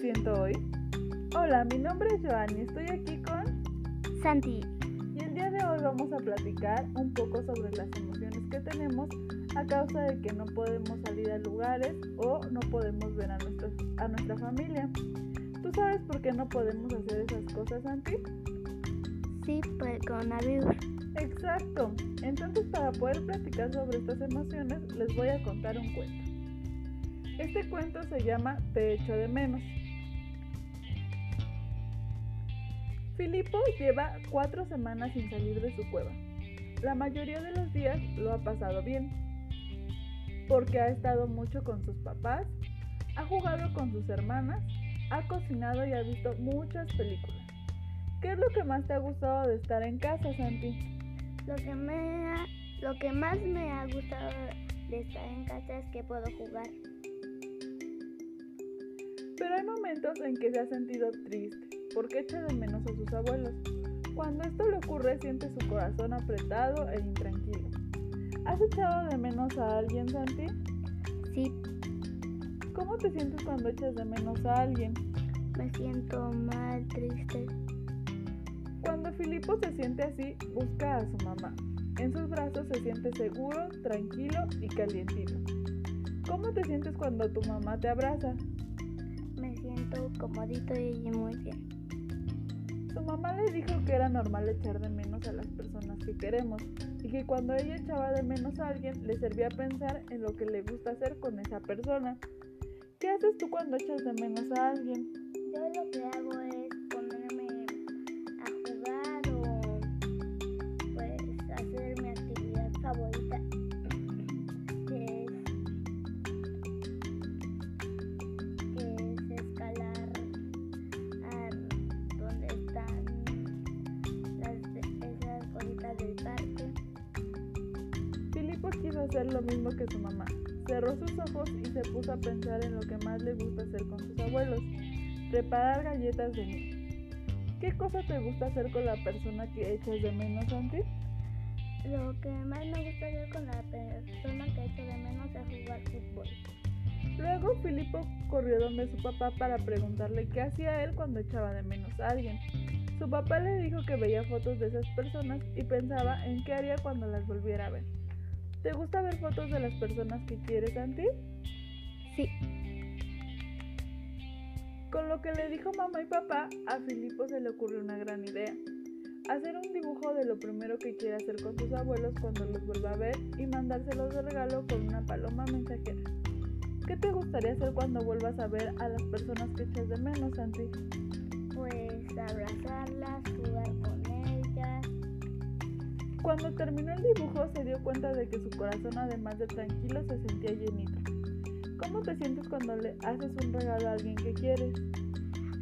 siento hoy? Hola, mi nombre es Joanny, estoy aquí con Santi. Y el día de hoy vamos a platicar un poco sobre las emociones que tenemos a causa de que no podemos salir a lugares o no podemos ver a, nuestra, a nuestra familia. ¿Tú sabes por qué no podemos hacer esas cosas, Santi? Sí, por el coronavirus. Exacto. Entonces, para poder platicar sobre estas emociones, les voy a contar un cuento. Este cuento se llama Te echo de menos. Filipo lleva cuatro semanas sin salir de su cueva. La mayoría de los días lo ha pasado bien, porque ha estado mucho con sus papás, ha jugado con sus hermanas, ha cocinado y ha visto muchas películas. ¿Qué es lo que más te ha gustado de estar en casa, Santi? Lo que, me ha- lo que más me ha gustado de estar en casa es que puedo jugar. Pero hay momentos en que se ha sentido triste, porque echa de menos a sus abuelos. Cuando esto le ocurre, siente su corazón apretado e intranquilo. ¿Has echado de menos a alguien, Santi? Sí, ¿Cómo te sientes cuando echas de menos a alguien? me siento mal, triste. Cuando Filipo se siente así, busca a su mamá. En sus brazos se siente seguro, tranquilo y calientito. ¿Cómo te sientes cuando tu mamá te abraza? Me siento comodito y muy bien. Su mamá le dijo que era normal echar de menos a las personas que queremos y que cuando ella echaba de menos a alguien le servía pensar en lo que le gusta hacer con esa persona. ¿Qué haces tú cuando echas de menos a alguien? Yo lo que hago es Cerró sus ojos y se puso a pensar en lo que más le gusta hacer con sus abuelos. Preparar galletas de miel. ¿Qué cosa te gusta hacer con la persona que echas de menos, Santi? Lo que más me gusta hacer con la persona que echo de menos es jugar fútbol. Luego Filipo corrió donde su papá para preguntarle qué hacía él cuando echaba de menos a alguien. Su papá le dijo que veía fotos de esas personas y pensaba en qué haría cuando las volviera a ver. ¿Te gusta ver fotos de las personas que quieres, Santi? Sí, Con lo que le dijo mamá y papá, a Filipo se le ocurrió una gran idea. Hacer un dibujo de lo primero que quiere hacer con sus abuelos cuando los vuelva a ver y mandárselos de regalo con una paloma mensajera. ¿Qué te gustaría hacer cuando vuelvas a ver a las personas que echas de menos, Santi? pues abrazarlas, jugar. Cuando terminó el dibujo se dio cuenta de que su corazón además de tranquilo se sentía llenito. ¿Cómo te sientes cuando le haces un regalo a alguien que quieres?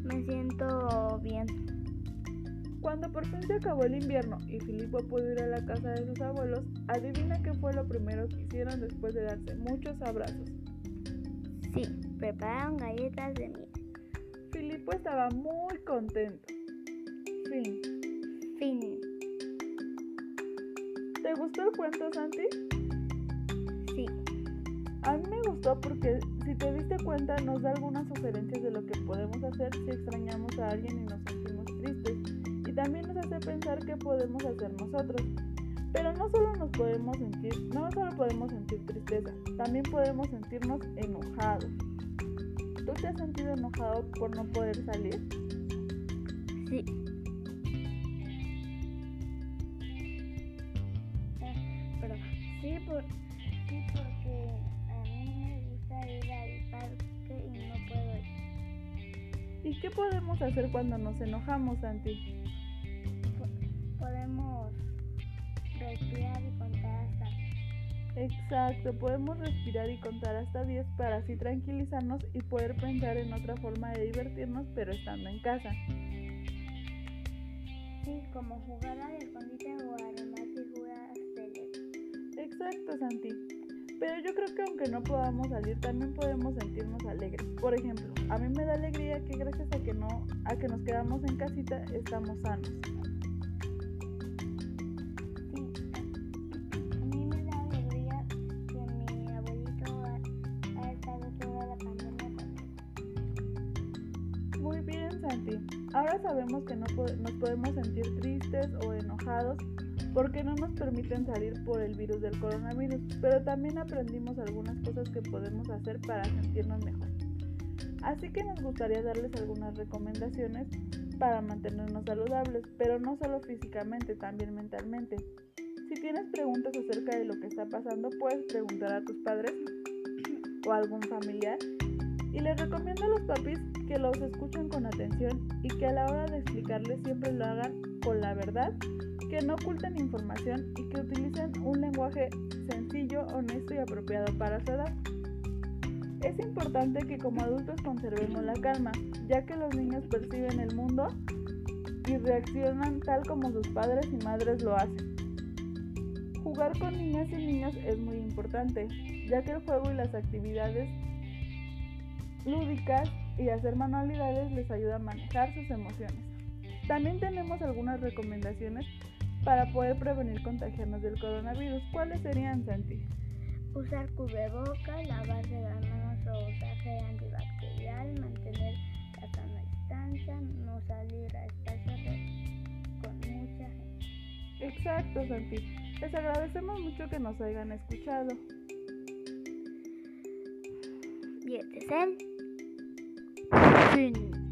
Me siento bien. Cuando por fin se acabó el invierno y Filipo pudo ir a la casa de sus abuelos, adivina qué fue lo primero que hicieron después de darse muchos abrazos. Sí, prepararon galletas de miel. Filipo estaba muy contento. Fin. Fin. ¿Te gustó el cuento, Santi? Sí, A mí me gustó porque si te diste cuenta nos da algunas sugerencias de lo que podemos hacer si extrañamos a alguien y nos sentimos tristes. Y también nos hace pensar qué podemos hacer nosotros. Pero no solo nos podemos sentir, no solo podemos sentir tristeza, también podemos sentirnos enojados. ¿Tú te has sentido enojado por no poder salir? sí. Por, sí, porque a mí me gusta ir al parque y no puedo ir. ¿Y qué podemos hacer cuando nos enojamos, Santi? Po- Podemos respirar y contar hasta Exacto, podemos respirar y contar hasta 10 para así tranquilizarnos y poder pensar en otra forma de divertirnos, pero estando en casa. Sí, como jugar al escondite o armar figuras. Exacto, Santi. Pero yo creo que aunque no podamos salir, también podemos sentirnos alegres. Por ejemplo, a mí me da alegría que gracias a que no, a que nos quedamos en casita, estamos sanos. Sí, a mí me da alegría que mi abuelito ha, estado toda la pandemia conmigo. bien, Santi. Ahora sabemos que no nos podemos sentir tristes o enojados porque no nos permiten salir por el virus del coronavirus, pero también aprendimos algunas cosas que podemos hacer para sentirnos mejor. Así que nos gustaría darles algunas recomendaciones para mantenernos saludables, pero no solo físicamente, también mentalmente. Si tienes preguntas acerca de lo que está pasando, puedes preguntar a tus padres o a algún familiar. Y les recomiendo a los papis que los escuchen con atención y que a la hora de explicarles siempre lo hagan con la verdad, que no oculten información y que utilicen un lenguaje sencillo, honesto y apropiado para su edad. Es importante que como adultos conservemos la calma, ya que los niños perciben el mundo y reaccionan tal como sus padres y madres lo hacen. Jugar con niñas y niños es muy importante, ya que el juego y las actividades lúdicas y hacer manualidades les ayuda a manejar sus emociones. También tenemos algunas recomendaciones para poder prevenir contagiarnos del coronavirus. ¿Cuáles serían, Santi? Usar cubrebocas, lavarse las manos o usar gel antibacterial, mantener la sana distancia, no salir a estar con mucha gente. Exacto, Santi. Les agradecemos mucho que nos hayan escuchado. Y este es el fin.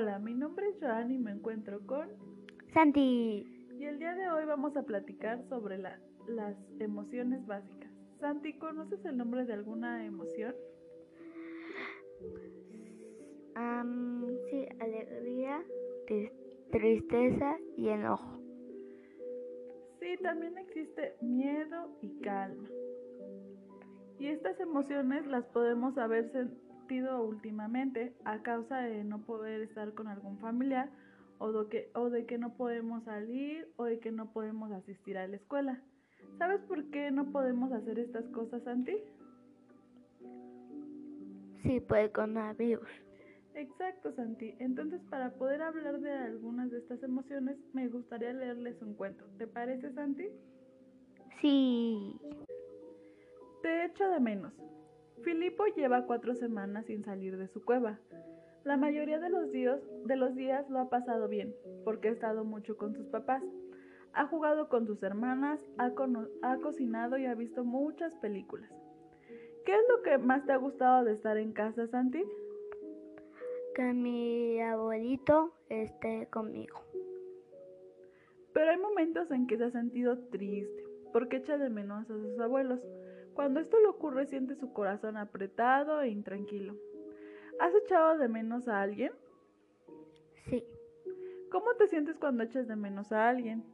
Hola, mi nombre es Joan y me encuentro con Santi. Y el día de hoy vamos a platicar sobre las emociones básicas. Santi, ¿conoces el nombre de alguna emoción? sí, alegría, tristeza y enojo. Sí, también existe miedo y calma. Y estas emociones las podemos últimamente a causa de no poder estar con algún familiar o de, que, o de que no podemos salir o de que no podemos asistir a la escuela. ¿Sabes por qué no podemos hacer estas cosas, Santi? Sí, pues con virus. Exacto, Santi. Entonces, para poder hablar de algunas de estas emociones, me gustaría leerles un cuento. ¿Te parece, Santi? Sí. Te echo de menos. Lleva cuatro semanas sin salir de su cueva. La mayoría de los, días, de los días lo ha pasado bien, porque ha estado mucho con sus papás. Ha jugado con sus hermanas, ha, ha cocinado y ha visto muchas películas. ¿Qué es lo que más te ha gustado de estar en casa, Santi? Que mi abuelito esté conmigo. Pero hay momentos en que se ha sentido triste, porque echa de menos a sus abuelos. Cuando esto le ocurre siente su corazón apretado e intranquilo. ¿Has echado de menos a alguien? Sí. ¿Cómo te sientes cuando echas de menos a alguien?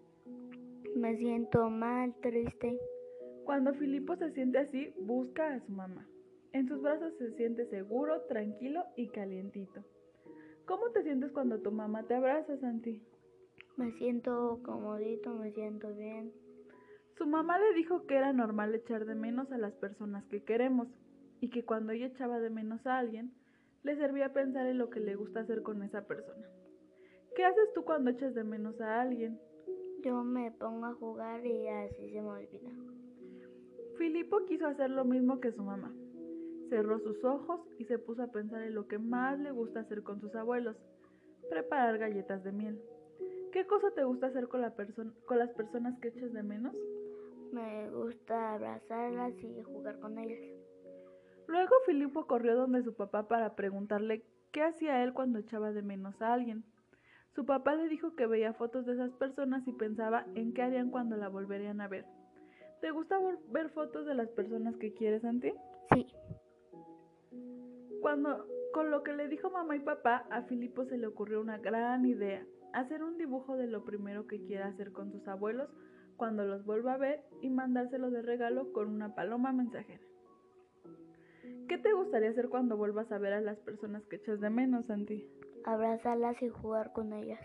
Me siento mal, triste. Cuando Filipo se siente así, busca a su mamá. En sus brazos se siente seguro, tranquilo y calientito. ¿Cómo te sientes cuando tu mamá te abraza, Santi? Me siento comodito, me siento bien. Su mamá le dijo que era normal echar de menos a las personas que queremos y que cuando ella echaba de menos a alguien, le servía pensar en lo que le gusta hacer con esa persona. ¿Qué haces tú cuando echas de menos a alguien? Yo me pongo a jugar y así se me olvida. Filipo quiso hacer lo mismo que su mamá. Cerró sus ojos y se puso a pensar en lo que más le gusta hacer con sus abuelos, preparar galletas de miel. ¿Qué cosa te gusta hacer con, la con las personas que echas de menos? Me gusta abrazarlas y jugar con ellas. Luego Filipo corrió donde su papá para preguntarle qué hacía él cuando echaba de menos a alguien. Su papá le dijo que veía fotos de esas personas y pensaba en qué harían cuando la volverían a ver. ¿Te gusta ver fotos de las personas que quieres, Santi? Sí. Cuando, con lo que le dijo mamá y papá, a Filipo se le ocurrió una gran idea, hacer un dibujo de lo primero que quiere hacer con sus abuelos cuando los vuelva a ver y mandárselo de regalo con una paloma mensajera. ¿Qué te gustaría hacer cuando vuelvas a ver a las personas que echas de menos, Santi? Abrazarlas y jugar con ellas.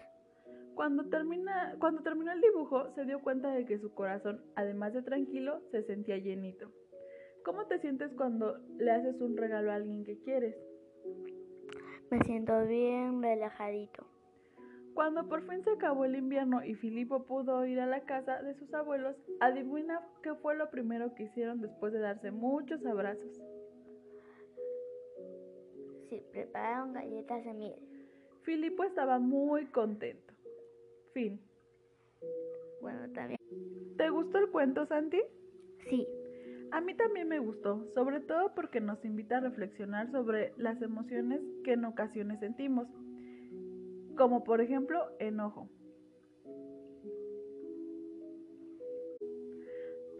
Cuando, termina, cuando terminó el dibujo, se dio cuenta de que su corazón, además de tranquilo, se sentía llenito. ¿Cómo te sientes cuando le haces un regalo a alguien que quieres? Me siento bien relajadito. Cuando por fin se acabó el invierno y Filipo pudo ir a la casa de sus abuelos, adivina qué fue lo primero que hicieron después de darse muchos abrazos. Sí, prepararon galletas de miel. Filipo estaba muy contento. Fin. Bueno, también. ¿Te gustó el cuento, Santi? Sí. A mí también me gustó, sobre todo porque nos invita a reflexionar sobre las emociones que en ocasiones sentimos, como por ejemplo enojo.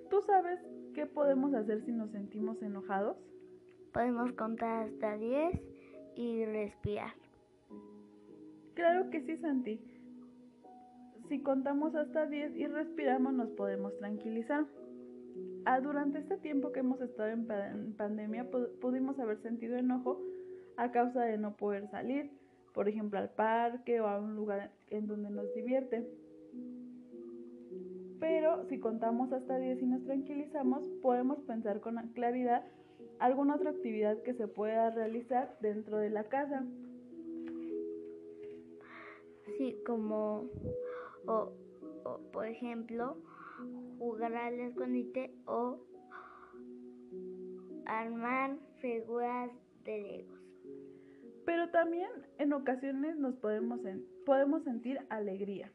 ¿Tú sabes qué podemos hacer si nos sentimos enojados? Podemos contar hasta 10 y respirar. Claro que sí, Santi. Si contamos hasta 10 y respiramos nos podemos tranquilizar. Ah, durante este tiempo que hemos estado en, pandemia pudimos haber sentido enojo a causa de no poder salir, por ejemplo al parque o a un lugar en donde nos divierte. Pero si contamos hasta 10 y nos tranquilizamos, podemos pensar con claridad alguna otra actividad que se pueda realizar dentro de la casa. Sí, como, o, por ejemplo, jugar al escondite o armar figuras de legos. Pero también en ocasiones nos podemos, podemos sentir alegría.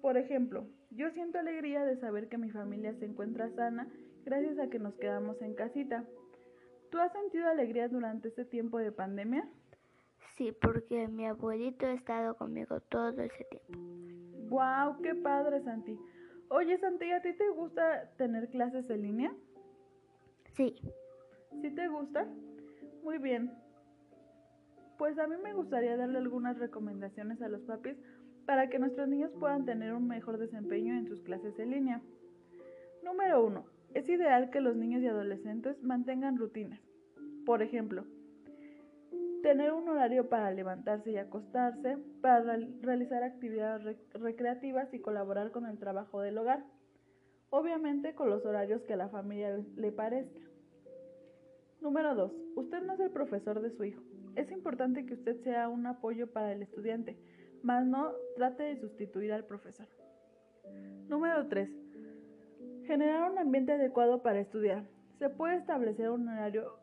Por ejemplo, yo siento alegría de saber que mi familia se encuentra sana gracias a que nos quedamos en casita. ¿Tú has sentido alegría durante este tiempo de pandemia? Sí, porque mi abuelito ha estado conmigo todo ese tiempo. ¡Wow! ¡Qué padre, Santi! Oye, Santi, ¿a ti te gusta tener clases en línea? Sí. ¿Sí te gusta? Muy bien. Pues a mí me gustaría darle algunas recomendaciones a los papis para que nuestros niños puedan tener un mejor desempeño en sus clases en línea. Número 1. Es ideal que los niños y adolescentes mantengan rutinas. Por ejemplo, tener un horario para levantarse y acostarse, para realizar actividades recreativas y colaborar con el trabajo del hogar. Obviamente con los horarios que a la familia le parezca. Número 2. Usted no es el profesor de su hijo. Es importante que usted sea un apoyo para el estudiante, mas no trate de sustituir al profesor. Número 3. Generar un ambiente adecuado para estudiar. Se puede establecer un horario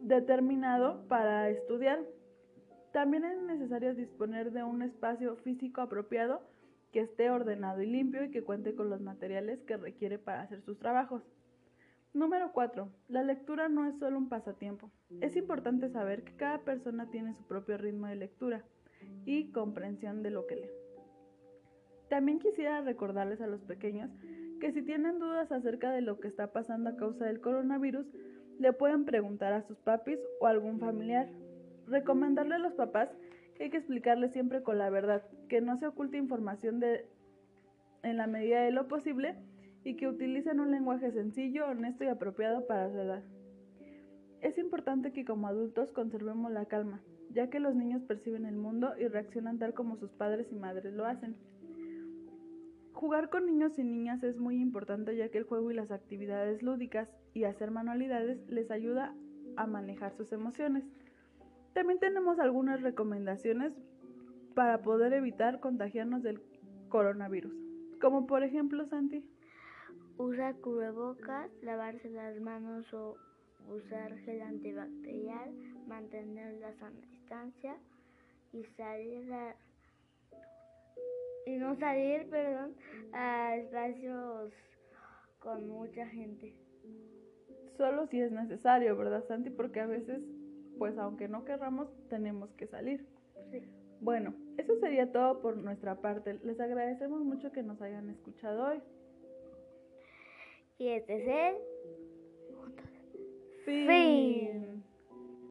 determinado para estudiar. También es necesario disponer de un espacio físico apropiado que esté ordenado y limpio y que cuente con los materiales que requiere para hacer sus trabajos. Número 4. La lectura no es solo un pasatiempo. Es importante saber que cada persona tiene su propio ritmo de lectura y comprensión de lo que lee. También quisiera recordarles a los pequeños que si tienen dudas acerca de lo que está pasando a causa del coronavirus, le pueden preguntar a sus papis o a algún familiar. Recomendarle a los papás que hay que explicarles siempre con la verdad, que no se oculte información de, en la medida de lo posible y que utilicen un lenguaje sencillo, honesto y apropiado para su edad. Es importante que como adultos conservemos la calma, ya que los niños perciben el mundo y reaccionan tal como sus padres y madres lo hacen. Jugar con niños y niñas es muy importante ya que el juego y las actividades lúdicas y hacer manualidades les ayuda a manejar sus emociones. También tenemos algunas recomendaciones para poder evitar contagiarnos del coronavirus, como por ejemplo, Santi. Usar cubrebocas, lavarse las manos o usar gel antibacterial, mantener la sana distancia y salir a y no salir, perdón, a espacios con mucha gente. Solo si es necesario, ¿verdad, Santi? Porque a veces, pues aunque no querramos, tenemos que salir. Sí. Bueno, eso sería todo por nuestra parte. Les agradecemos mucho que nos hayan escuchado hoy. Y este es el fin.